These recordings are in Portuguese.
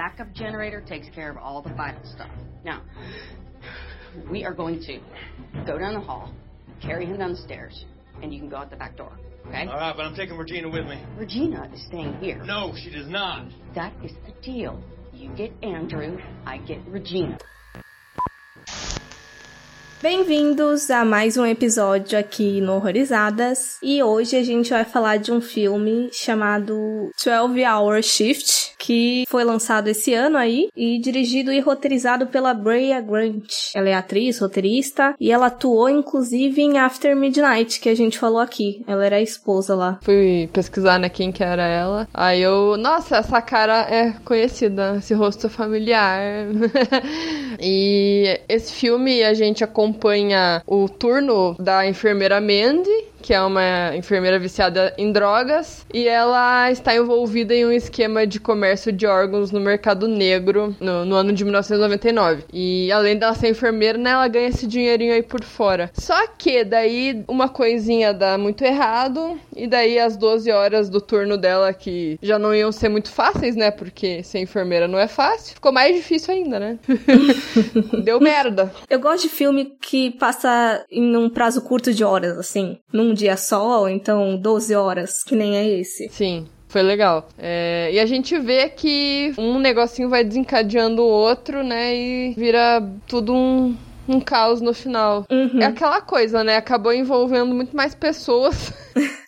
backup generator takes care of all the vital stuff. Now, we are going to go down the hall, carry him down the stairs, and you can go out the back door. Okay? All right, but I'm taking Regina with me. Regina is staying here. No, she does not. That is the deal. You get Andrew, I get Regina. Bem-vindos a mais um episódio aqui no Horrorizadas. E hoje a gente vai falar de um filme chamado 12 Hour Shift, que foi lançado esse ano aí e dirigido e roteirizado pela Brea Grant. Ela é atriz, roteirista e ela atuou inclusive em After Midnight, que a gente falou aqui. Ela era a esposa lá. Fui pesquisar, né, quem que era ela. Aí eu, nossa, essa cara é conhecida, esse rosto familiar. e esse filme a gente acompanha acompanha o turno da enfermeira Mandy, que é uma enfermeira viciada em drogas, e ela está envolvida em um esquema de comércio de órgãos no mercado negro no, no ano de 1999. E além dela ser enfermeira, né, ela ganha esse dinheirinho aí por fora. Só que daí uma coisinha dá muito errado, e daí as 12 horas do turno dela, que já não iam ser muito fáceis, né, porque ser enfermeira não é fácil, ficou mais difícil ainda, né? Deu merda. Eu gosto de filme que passa em um prazo curto de horas, assim. Num um dia só, ou então 12 horas, que nem é esse. Sim. Foi legal. É, e a gente vê que um negocinho vai desencadeando o outro, né? E vira tudo um, um caos no final. Uhum. É aquela coisa, né? Acabou envolvendo muito mais pessoas.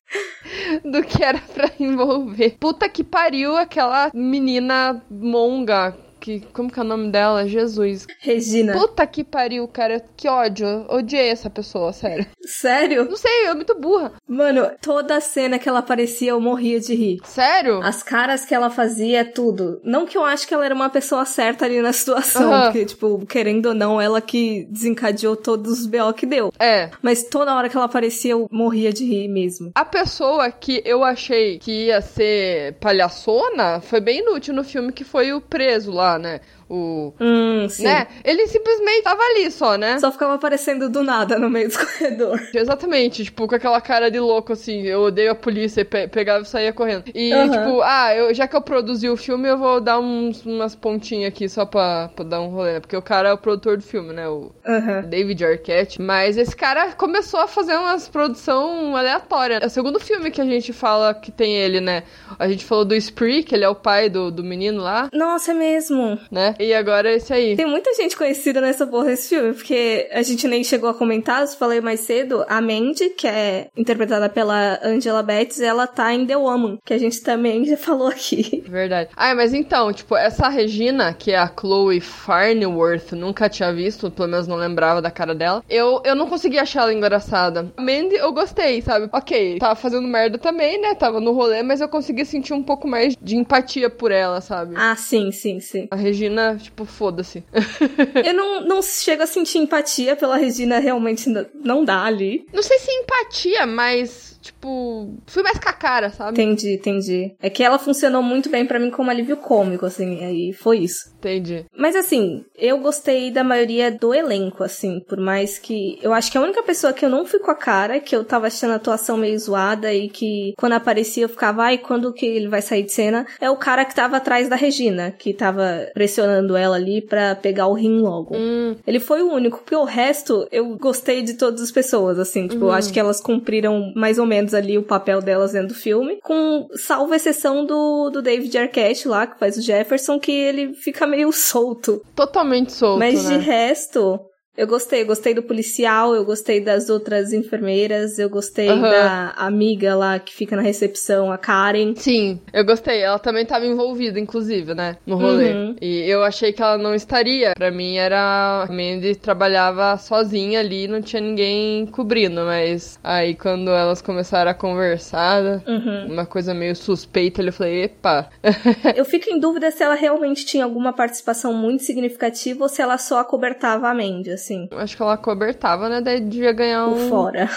do que era pra envolver. Puta que pariu aquela menina monga que. Como que é o nome dela? Jesus. Regina. Puta que pariu, cara. Que ódio. Odiei essa pessoa, sério. Sério? Não sei, é muito burra. Mano, toda cena que ela aparecia eu morria de rir. Sério? As caras que ela fazia, tudo. Não que eu acho que ela era uma pessoa certa ali na situação, Aham. porque, tipo, querendo ou não, ela que desencadeou todos os B.O. que deu. É. Mas toda hora que ela aparecia eu morria de rir mesmo. A pessoa que eu achei que ia ser palhaçona foi bem inútil no filme, que foi o preso lá, né? O. Hum, sim. Né? Ele simplesmente tava ali só, né? Só ficava aparecendo do nada no meio do corredor. Exatamente, tipo, com aquela cara de louco, assim, eu odeio a polícia, e pe- pegava e saía correndo. E, Aham. tipo, ah, eu, já que eu produzi o filme, eu vou dar uns, umas pontinhas aqui só pra, pra dar um rolê, né? Porque o cara é o produtor do filme, né? O Aham. David Arquette. Mas esse cara começou a fazer umas produção aleatória. É o segundo filme que a gente fala que tem ele, né? A gente falou do Spree, que ele é o pai do, do menino lá, Nossa, é mesmo. né? E agora é esse aí. Tem muita gente conhecida nessa porra desse filme, porque a gente nem chegou a comentar, eu falei mais cedo, a Mandy, que é interpretada pela Angela Betts, ela tá em The Woman, que a gente também já falou aqui. Verdade. Ah, mas então, tipo, essa Regina, que é a Chloe Farnworth, nunca tinha visto, pelo menos não lembrava da cara dela. Eu, eu não consegui achar ela engraçada. A Mandy, eu gostei, sabe? Ok, tava fazendo merda também, né? Tava no rolê, mas eu consegui sentir um pouco mais de empatia por ela, sabe? Ah, sim, sim, sim. A Regina, tipo, foda-se. Eu não, não chego a sentir empatia pela Regina, realmente não dá ali. não sei se empatia, mas, tipo, fui mais com a cara, sabe? Entendi, entendi. É que ela funcionou muito bem pra mim como alívio cômico, assim, aí foi isso. Entendi. Mas assim, eu gostei da maioria do elenco, assim, por mais que. Eu acho que a única pessoa que eu não fui com a cara, que eu tava achando a atuação meio zoada e que quando aparecia eu ficava, ai, quando que ele vai sair de cena, é o cara que tava atrás da Regina, que tava pressionando ela ali pra pegar o rim logo. Hum, Ele foi o único, porque o resto eu gostei de todas as pessoas, assim, tipo, eu acho que elas cumpriram mais ou menos ali o papel delas dentro do filme, com salvo exceção do, do David Arquette lá, que faz o Jefferson, que ele fica meio solto. totalmente solto, Mas né? de resto, eu gostei, eu gostei do policial, eu gostei das outras enfermeiras, eu gostei Aham. da amiga lá que fica na recepção, a Karen. Sim, eu gostei. Ela também estava envolvida, inclusive, né? No rolê. Uhum. E eu achei que ela não estaria. Pra mim era. A Mandy trabalhava sozinha ali, não tinha ninguém cobrindo. Mas aí quando elas começaram a conversar, Uhum. uma coisa meio suspeita, eu falei: epa. Eu fico em dúvida se ela realmente tinha alguma participação muito significativa ou se ela só acobertava a Mandy, assim, Acho que ela cobertava, né? Daí devia ganhar por um, fora.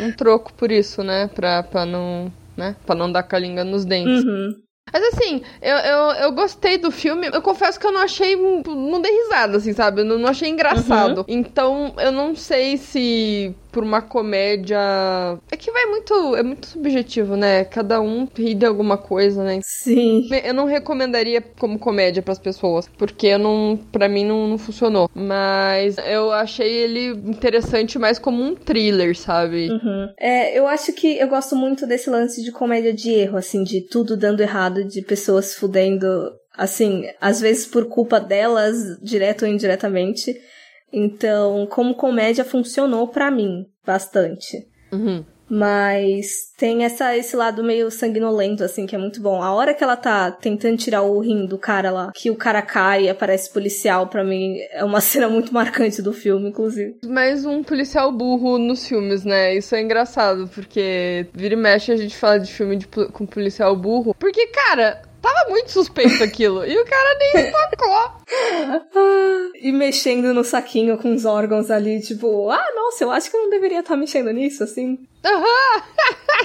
um troco por isso, né? Pra, pra não. Né? Pra não dar calinga nos dentes. Uhum. Mas assim, eu, eu, eu gostei do filme. Eu confesso que eu não achei. Não dei risada, assim, sabe? Eu não, não achei engraçado. Então, eu não sei se por uma comédia. É que vai muito. É muito subjetivo, né? Cada um ri de alguma coisa, né? Sim. Eu não recomendaria como comédia pras pessoas, porque não, para mim não, não funcionou. Mas eu achei ele interessante mais como um thriller, sabe? Uhum. É, eu acho que eu gosto muito desse lance de comédia de erro, assim, de tudo dando errado, de pessoas fudendo, assim, às vezes por culpa delas, direto ou indiretamente. Então, como comédia, funcionou pra mim bastante. Uhum. Mas tem essa, esse lado meio sanguinolento, assim, que é muito bom. A hora que ela tá tentando tirar o rim do cara lá, que o cara cai e aparece policial, pra mim é uma cena muito marcante do filme, inclusive. Mais um policial burro nos filmes, né? Isso é engraçado, porque vira e mexe a gente fala de filme de, com policial burro. Porque, cara, Tava muito suspeito aquilo. e o cara nem tocou. e mexendo no saquinho com os órgãos ali, tipo, ah, nossa, eu acho que eu não deveria estar mexendo nisso, assim. Aham!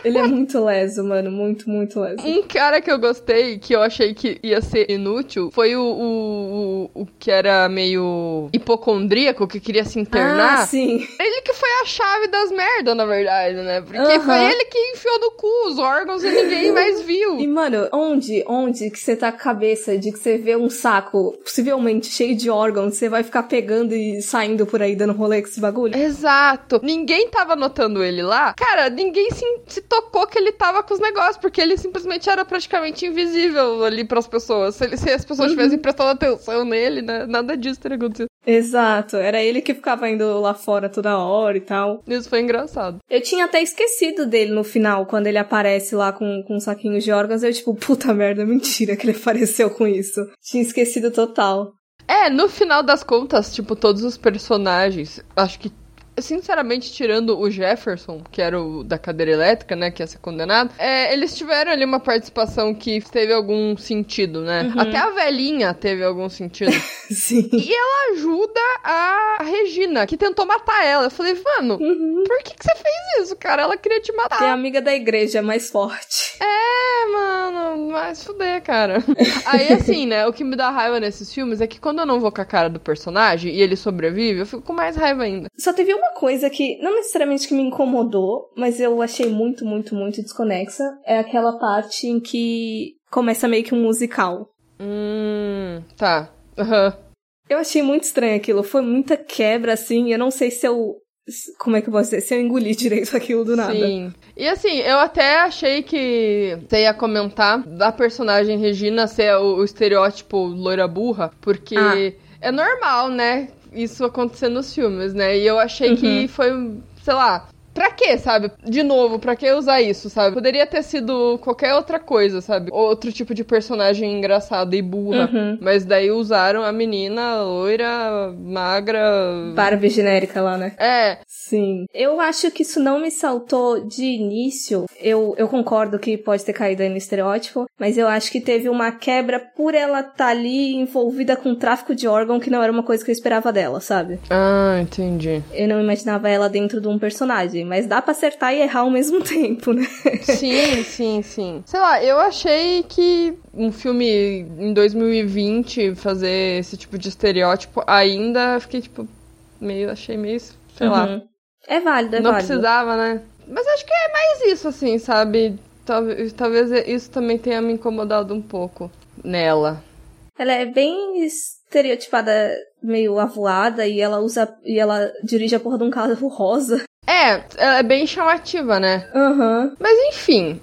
Ele é muito leso, mano. Muito, muito leso. Um cara que eu gostei, que eu achei que ia ser inútil, foi o, o, o, o que era meio hipocondríaco, que queria se internar. Ah, sim. Ele que foi a chave das merdas, na verdade, né? Porque uh -huh. foi ele que enfiou no cu os órgãos e ninguém mais viu. E, mano, onde, onde que você tá com a cabeça de que você vê um saco, possivelmente cheio de órgãos, você vai ficar pegando e saindo por aí dando rolê com esse bagulho? Exato. Ninguém tava notando ele lá. Cara, ninguém se, se tocou que ele tava com os negócios, porque ele simplesmente era praticamente invisível ali pras pessoas. Se, ele, se as pessoas uhum. tivessem prestado atenção nele, né? Nada disso teria acontecido. Exato, era ele que ficava indo lá fora toda hora e tal. Isso foi engraçado. Eu tinha até esquecido dele no final, quando ele aparece lá com, com um saquinho de órgãos. Eu, tipo, puta merda, mentira que ele apareceu com isso. Tinha esquecido total. É, no final das contas, tipo, todos os personagens, acho que sinceramente, tirando o Jefferson, que era o da cadeira elétrica, né, que ia ser condenado, é, eles tiveram ali uma participação que teve algum sentido, né? Uhum. Até a velhinha teve algum sentido. Sim. E ela ajuda a Regina, que tentou matar ela. Eu falei, mano, uhum. por que, que você fez isso, cara? Ela queria te matar. É amiga da igreja, mais forte. É, mano, mas fuder, cara. Aí, assim, né, o que me dá raiva nesses filmes é que quando eu não vou com a cara do personagem e ele sobrevive, eu fico com mais raiva ainda. Só teve uma coisa que, não necessariamente que me incomodou, mas eu achei muito, muito, muito desconexa, é aquela parte em que começa meio que um musical. Hum, tá. Uhum. Eu achei muito estranho aquilo. Foi muita quebra, assim. Eu não sei se eu. Como é que eu posso dizer? Se eu engoli direito aquilo do nada. Sim. E assim, eu até achei que você ia comentar da personagem Regina ser o, o estereótipo loira burra, porque ah. é normal, né? Isso acontecer nos filmes, né? E eu achei uhum. que foi, sei lá, quê, sabe? De novo, pra que usar isso, sabe? Poderia ter sido qualquer outra coisa, sabe? Outro tipo de personagem engraçada e burra. Uhum. Mas daí usaram a menina loira, magra. Barbie genérica lá, né? É. Sim. Eu acho que isso não me saltou de início. Eu, eu concordo que pode ter caído aí no estereótipo, mas eu acho que teve uma quebra por ela estar tá ali envolvida com tráfico de órgão, que não era uma coisa que eu esperava dela, sabe? Ah, entendi. Eu não imaginava ela dentro de um personagem mas dá para acertar e errar ao mesmo tempo, né? Sim, sim, sim. Sei lá, eu achei que um filme em 2020 fazer esse tipo de estereótipo ainda fiquei tipo meio achei meio, sei uhum. lá. É válido, é Não válido. precisava, né? Mas acho que é mais isso assim, sabe? Talvez, talvez isso também tenha me incomodado um pouco nela. Ela é bem estereotipada, meio avoada, e ela usa. e ela dirige a porra de um carro rosa. É, ela é bem chamativa, né? Uhum. Mas enfim,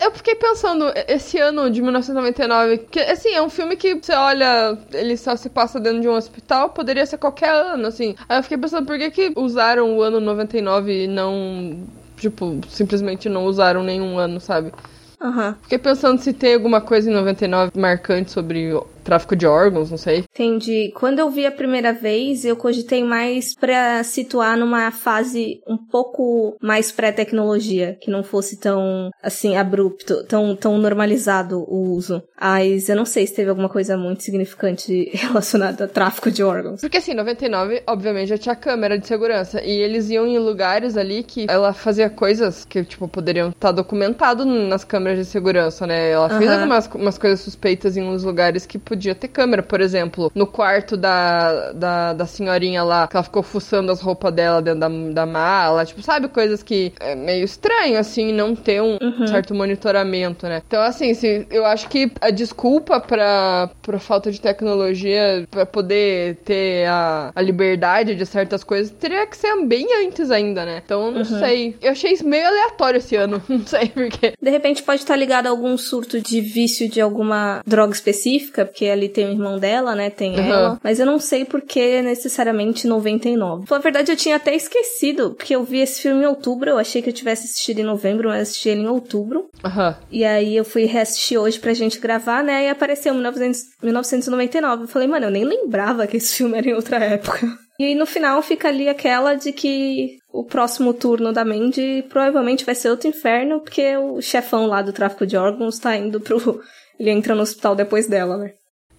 eu fiquei pensando, esse ano de 1999, que assim, é um filme que você olha, ele só se passa dentro de um hospital, poderia ser qualquer ano, assim. Aí eu fiquei pensando, por que que usaram o ano 99 e não, tipo, simplesmente não usaram nenhum ano, sabe? Aham. Uhum. Fiquei pensando se tem alguma coisa em 99 marcante sobre tráfico de órgãos, não sei. Entendi. Quando eu vi a primeira vez, eu cogitei mais para situar numa fase um pouco mais pré-tecnologia, que não fosse tão, assim, abrupto, tão, tão normalizado o uso. Mas eu não sei se teve alguma coisa muito significante relacionada a tráfico de órgãos. Porque assim, 99, obviamente, já tinha câmera de segurança. E eles iam em lugares ali que ela fazia coisas que, tipo, poderiam estar tá documentado nas câmeras de segurança, né? Ela fez algumas umas coisas suspeitas em uns lugares que podia ter câmera, por exemplo, no quarto da, da, da senhorinha lá, que ela ficou fuçando as roupas dela dentro da, da mala, tipo, sabe? Coisas que é meio estranho, assim, não ter um Uhum. certo monitoramento, né? Então, assim, se, eu acho que a desculpa pra, pra falta de tecnologia, pra poder ter a, a liberdade de certas coisas, teria que ser bem antes ainda, né? Então, não sei. Eu achei isso meio aleatório esse ano, não sei porquê. De repente pode estar ligado a algum surto de vício de alguma droga específica, porque ali tem o irmão dela, né? Tem Uhum. ela. Mas eu não sei por que necessariamente 99. Na verdade, eu tinha até esquecido, porque eu vi esse filme em outubro. Eu achei que eu tivesse assistido em novembro, mas assisti ele em outubro. Aham. E aí eu fui reassistir hoje pra gente gravar, né? E apareceu 1900 1999. Eu falei, mano, eu nem lembrava que esse filme era em outra época. E aí, no final fica ali aquela de que o próximo turno da Mandy provavelmente vai ser outro inferno, porque o chefão lá do tráfico de órgãos tá indo pro. Ele entra no hospital depois dela, né?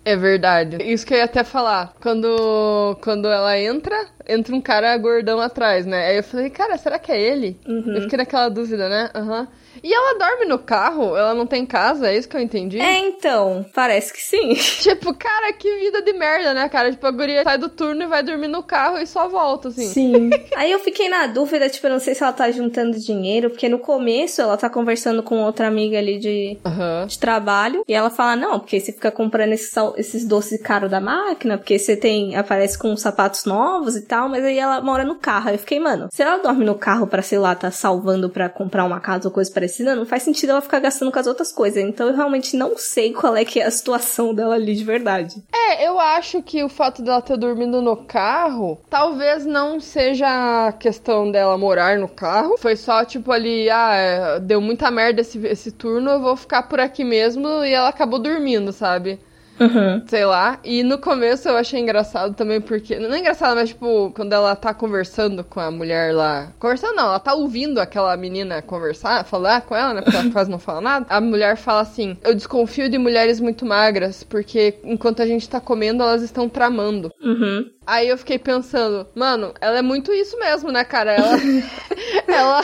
É verdade. Isso que eu ia até falar. Quando, quando ela entra, entra um cara gordão atrás, né? Aí eu falei, cara, será que é ele? Eu fiquei naquela dúvida, né? Aham. E ela dorme no carro? Ela não tem casa? É isso que eu entendi? É, então, parece que sim. Tipo, cara, que vida de merda, né, cara? Tipo, a guria sai do turno e vai dormir no carro e só volta, assim. Sim. Aí eu fiquei na dúvida, tipo, eu não sei se ela tá juntando dinheiro, porque no começo ela tá conversando com outra amiga ali de, Aham. de trabalho. E ela fala, não, porque você fica comprando esses, esses doces caros da máquina, porque você tem. aparece com sapatos novos e tal, mas aí ela mora no carro. Aí eu fiquei, mano, se ela dorme no carro pra, sei lá, tá salvando pra comprar uma casa ou coisa parecida, não faz sentido ela ficar gastando com as outras coisas. Então eu realmente não sei qual é que é a situação dela ali de verdade. É, eu acho que o fato dela ter dormido no carro, talvez não seja a questão dela morar no carro. Foi só, tipo, ali, ah, é, deu muita merda esse, esse turno, eu vou ficar por aqui mesmo. E ela acabou dormindo, sabe? Uhum. Sei lá. E no começo eu achei engraçado também, porque. Não é engraçado, mas tipo, quando ela tá conversando com a mulher lá. Conversando não, ela tá ouvindo aquela menina conversar, falar com ela, né? Porque ela quase não fala nada. A mulher fala assim: Eu desconfio de mulheres muito magras, porque enquanto a gente tá comendo, elas estão tramando. Uhum. Aí eu fiquei pensando, mano, ela é muito isso mesmo, né, cara? Ela, ela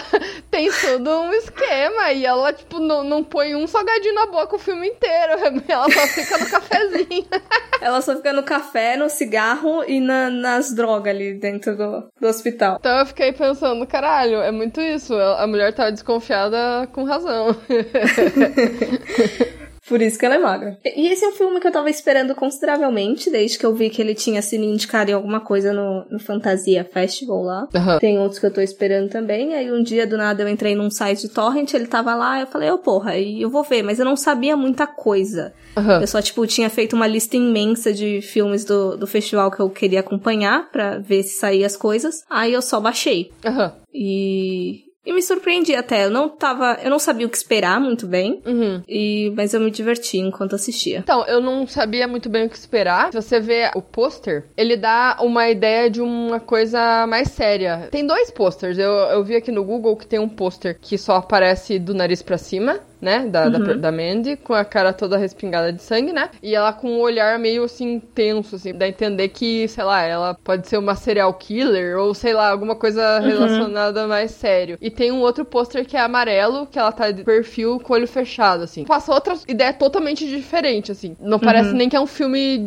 tem todo um esquema e ela, tipo, não, não põe um salgadinho na boca o filme inteiro. Ela só fica no cafezinho. Ela só fica no café, no cigarro e na- nas drogas ali dentro do, do hospital. Então eu fiquei pensando, caralho, é muito isso. A mulher tava desconfiada com razão. Por isso que ela é magra. E esse é um filme que eu tava esperando consideravelmente, desde que eu vi que ele tinha sido indicado em alguma coisa no, no Fantasia Festival lá. Aham. Tem outros que eu tô esperando também. Aí um dia, do nada, eu entrei num site de torrent, ele tava lá, eu falei, ô porra, e eu vou ver, mas eu não sabia muita coisa. Aham. Eu só, tipo, tinha feito uma lista imensa de filmes do, do festival que eu queria acompanhar pra ver se saía as coisas. Aí eu só baixei. Aham. E. E me surpreendi até. Eu não tava. Eu não sabia o que esperar muito bem. Uhum. E, mas eu me diverti enquanto assistia. Então, eu não sabia muito bem o que esperar. Se você vê o pôster, ele dá uma ideia de uma coisa mais séria. Tem dois posters. Eu, eu vi aqui no Google que tem um pôster que só aparece do nariz pra cima. Né, da, da, da Mandy, com a cara toda respingada de sangue, né? E ela com um olhar meio assim tenso, assim, dá a entender que, sei lá, ela pode ser uma serial killer ou sei lá, alguma coisa relacionada mais sério. E tem um outro pôster que é amarelo, que ela tá de perfil com o olho fechado, assim. Passa outra ideia totalmente diferente, assim. Não parece nem que é um filme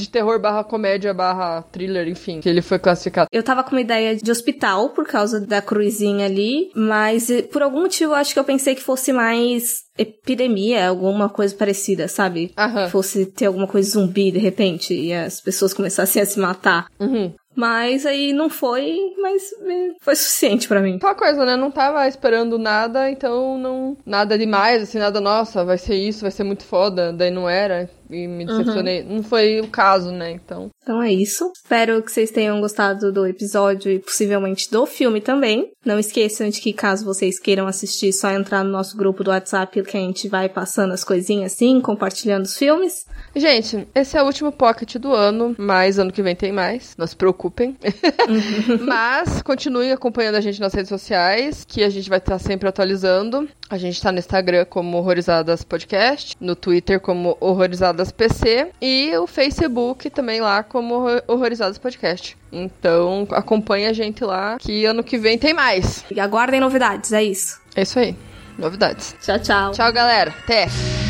de terror barra comédia barra thriller, enfim, que ele foi classificado. Eu tava com uma ideia de hospital por causa da cruzinha ali, mas eh, por algum motivo eu acho que eu pensei que fosse mais epidemia, alguma coisa parecida, sabe? Aham. Fosse ter alguma coisa zumbi de repente e as pessoas começassem a se matar. Uhum. Mas aí não foi, mas eh, foi suficiente pra mim. Aquela coisa, né? Não tava esperando nada, então não. Nada demais, assim, nada, nossa, vai ser isso, vai ser muito foda. Daí não era. E me decepcionei. Não foi o caso, né? Então. Então é isso. Espero que vocês tenham gostado do episódio e possivelmente do filme também. Não esqueçam de que caso vocês queiram assistir, é só entrar no nosso grupo do WhatsApp que a gente vai passando as coisinhas assim, compartilhando os filmes. Gente, esse é o último pocket do ano, mas ano que vem tem mais. Não se preocupem. mas continuem acompanhando a gente nas redes sociais, que a gente vai estar sempre atualizando. A gente tá no Instagram como Horrorizadas Podcast, no Twitter como Horrorizadas PC e o Facebook também lá como Horror- Horrorizadas Podcast. Então acompanhe a gente lá, que ano que vem tem mais. E aguardem novidades, é isso. É isso aí. Novidades. Tchau, tchau. Tchau, galera. Até!